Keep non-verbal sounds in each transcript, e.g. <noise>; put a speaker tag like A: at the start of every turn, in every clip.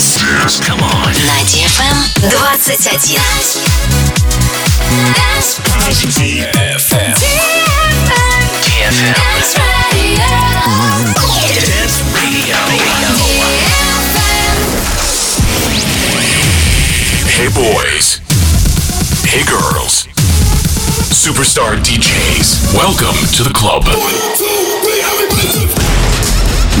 A: Dance. Dance. Come on. На DFM 21. Dance. DFM. DFM. Dance Radio. Dance Radio. Hey boys. Hey girls. Superstar DJs. Welcome to the club.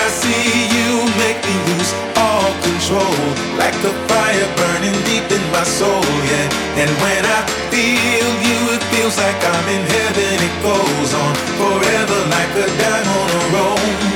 B: I see you, make me lose all control, like a fire burning deep in my soul, yeah. And when I feel you, it feels like I'm in heaven. It goes on forever, like a dime on a roll.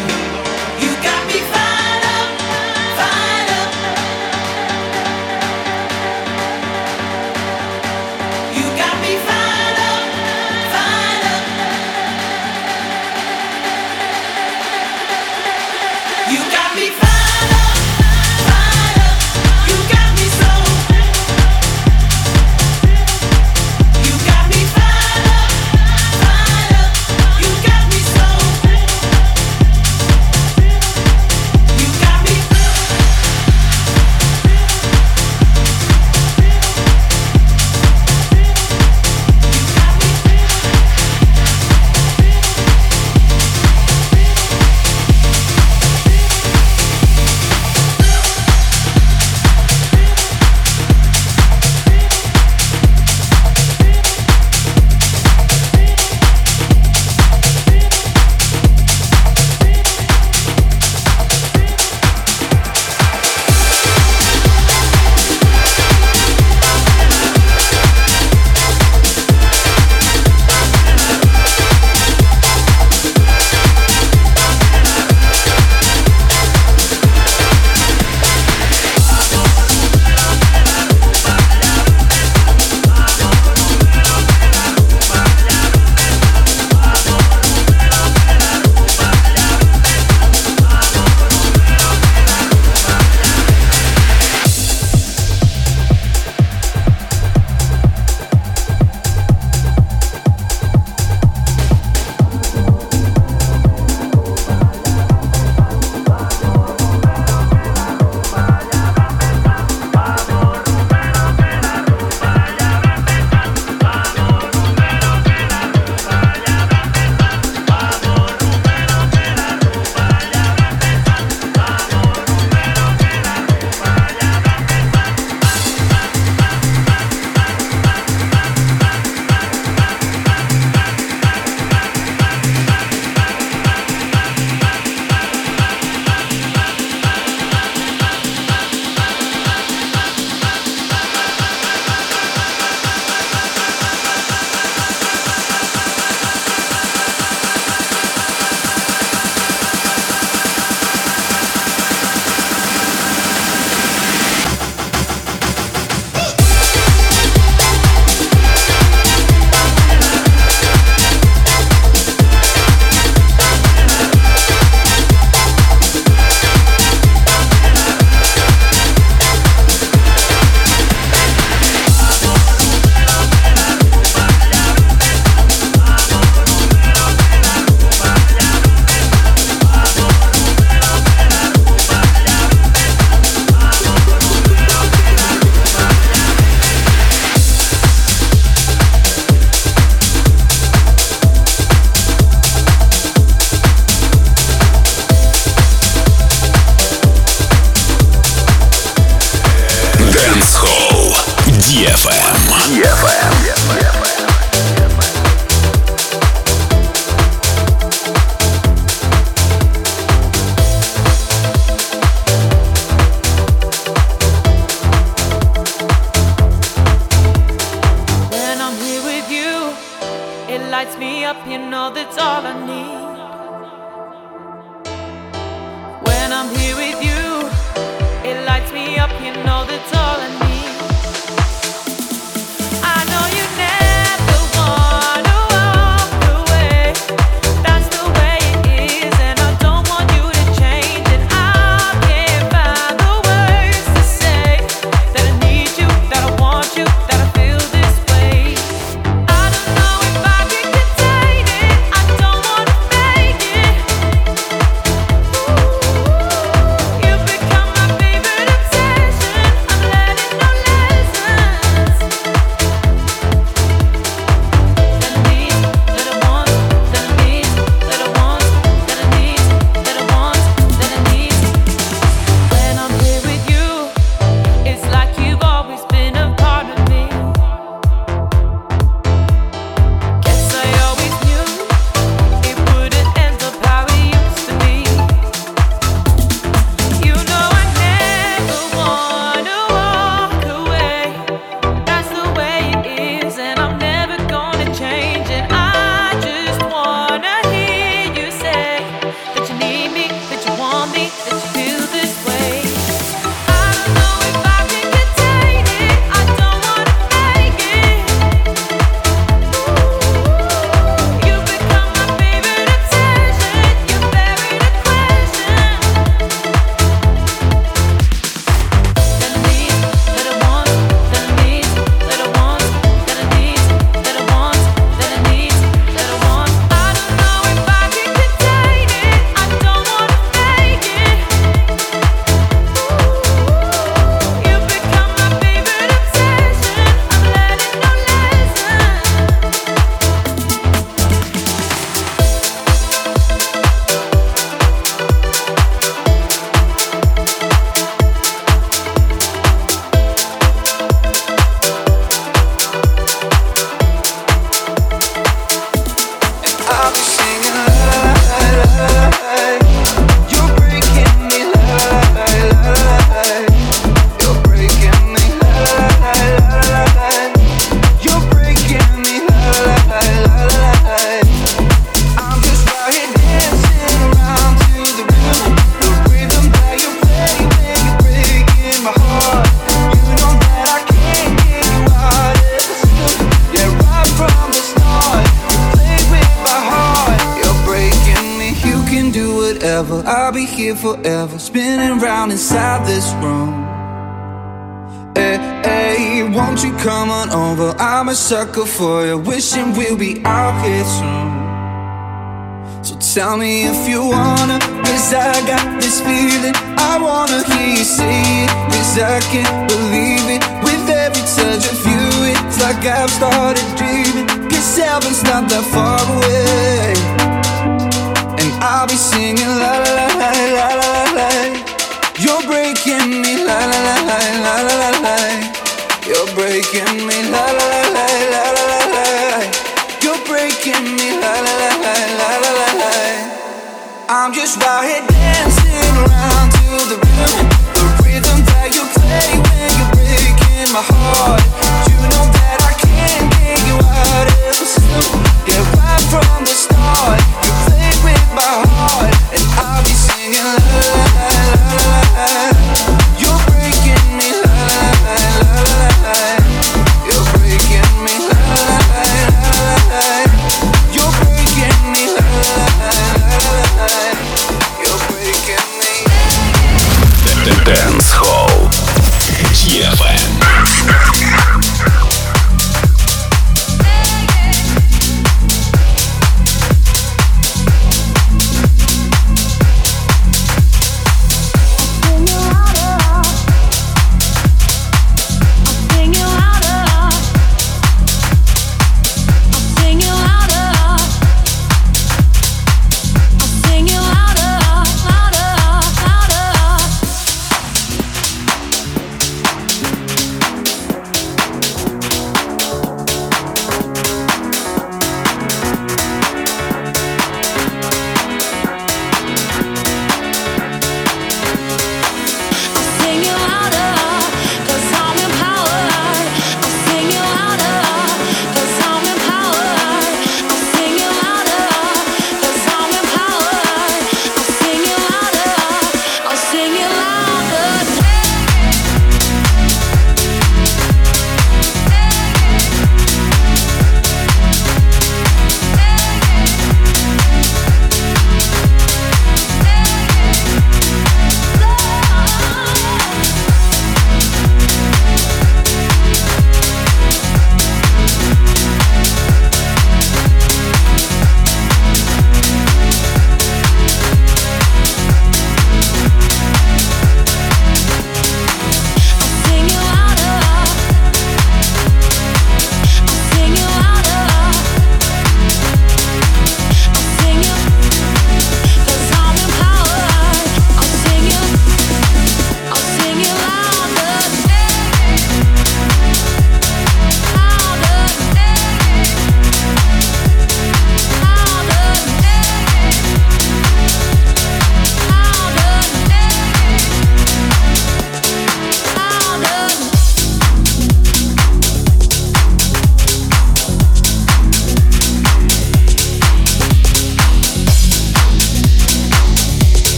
C: think I've started dreaming. Cause heaven's not that far away. And
D: I'll be singing la la la la la la la. You're breaking me la la la la la la la. You're breaking me la la la la la la la. You're breaking me la la la la la la la. I'm just right here.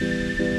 D: Música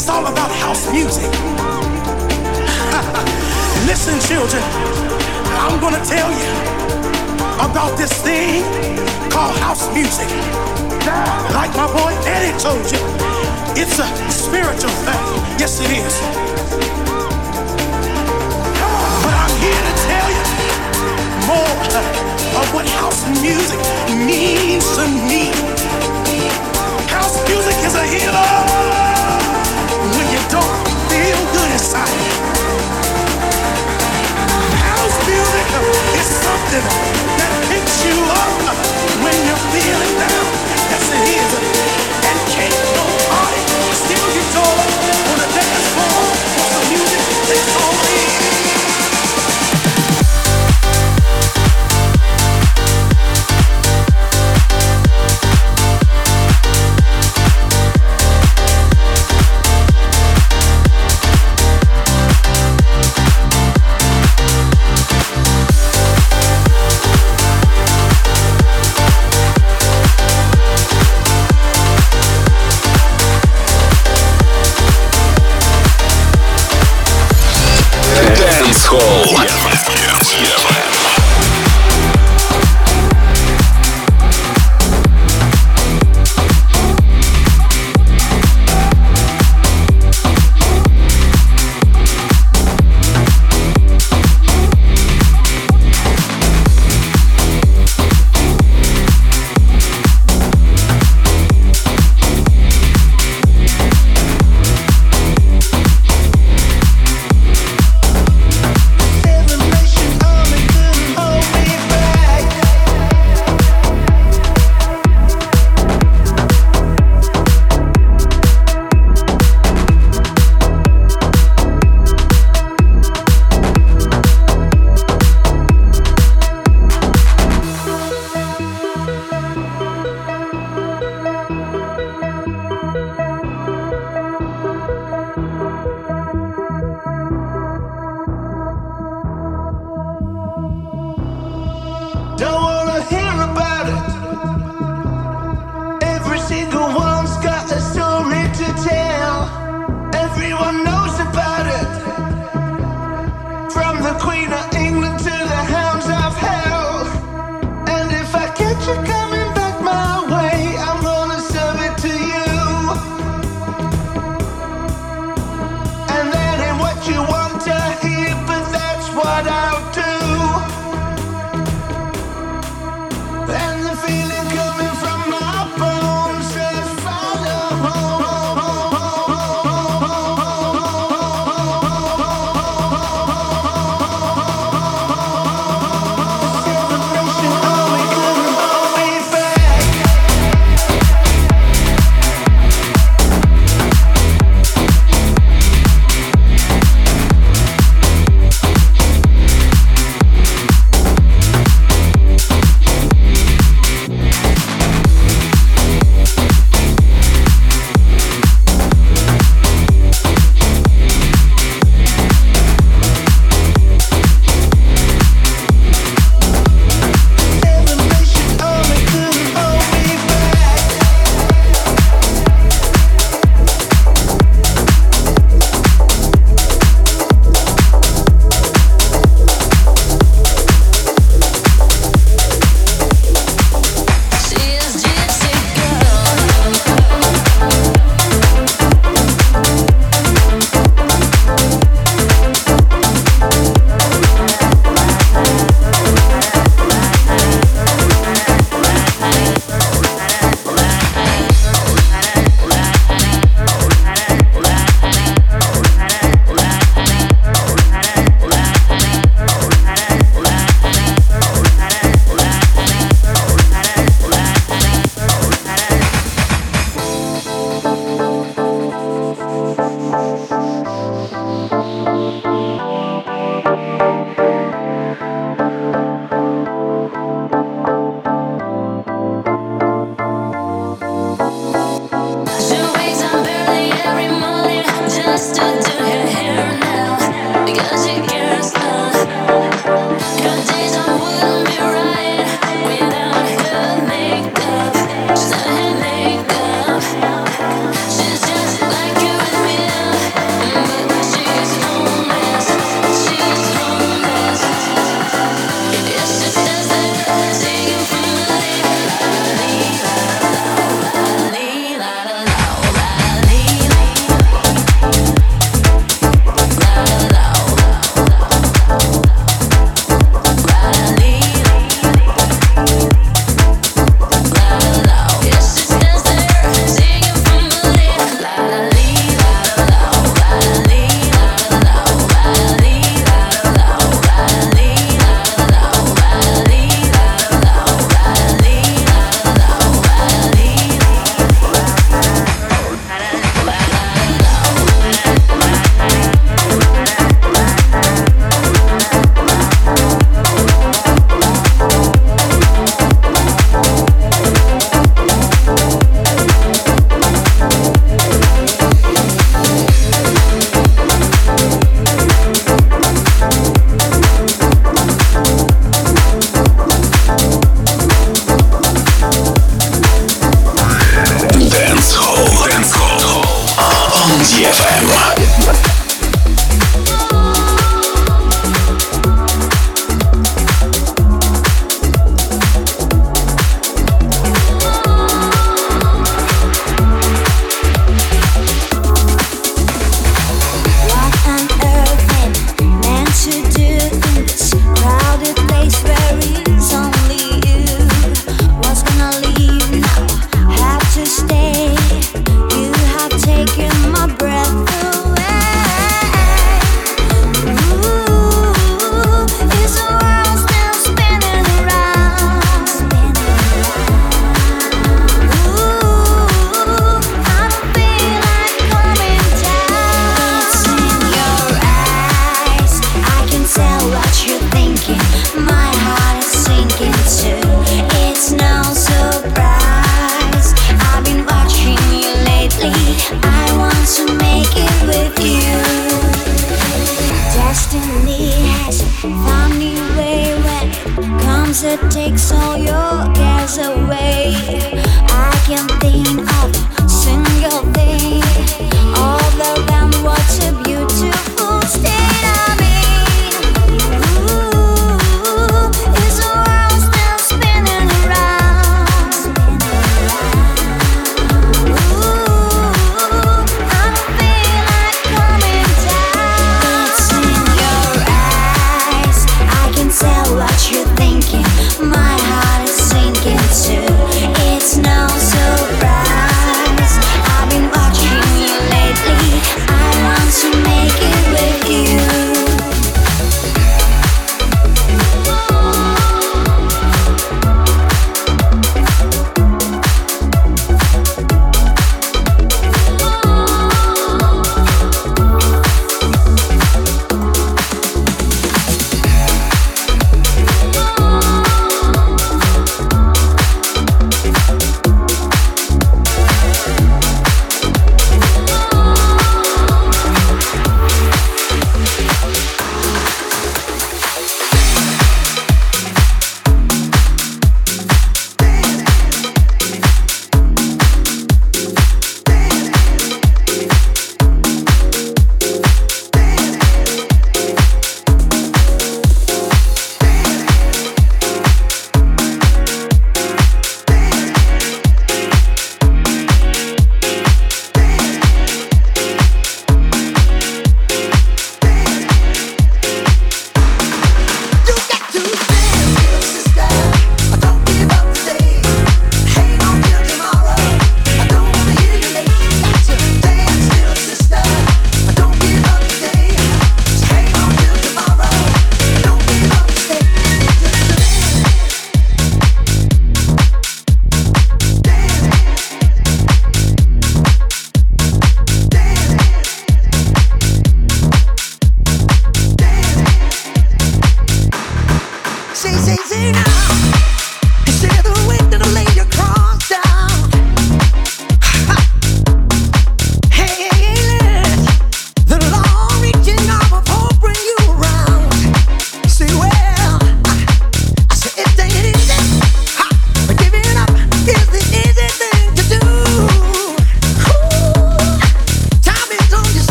D: It's all about house music. <laughs> Listen, children, I'm gonna tell you about this thing called house music. Like my boy Eddie told you, it's a spiritual thing. Yes, it is. But I'm here to tell you more of what house music means to me. House music is a healer. Messiah. House music is something that picks you up when you're feeling down. And can't on the dance floor. music,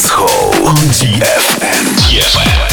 D: Dance Hall on DFM. DFM.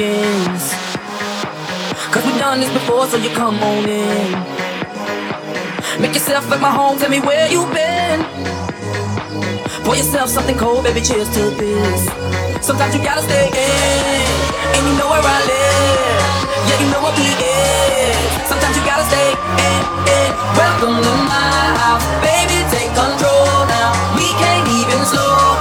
D: questions. Cause we've done this before, so you come on in. Make yourself at my home, tell me where you've been. Pour yourself something cold, baby, cheers to this. Sometimes you gotta stay in, and you know where I live. Yeah, you know what we is. Sometimes you
E: gotta stay in,
F: in. Welcome to my house, baby,
E: take control now.
D: We
E: can't even slow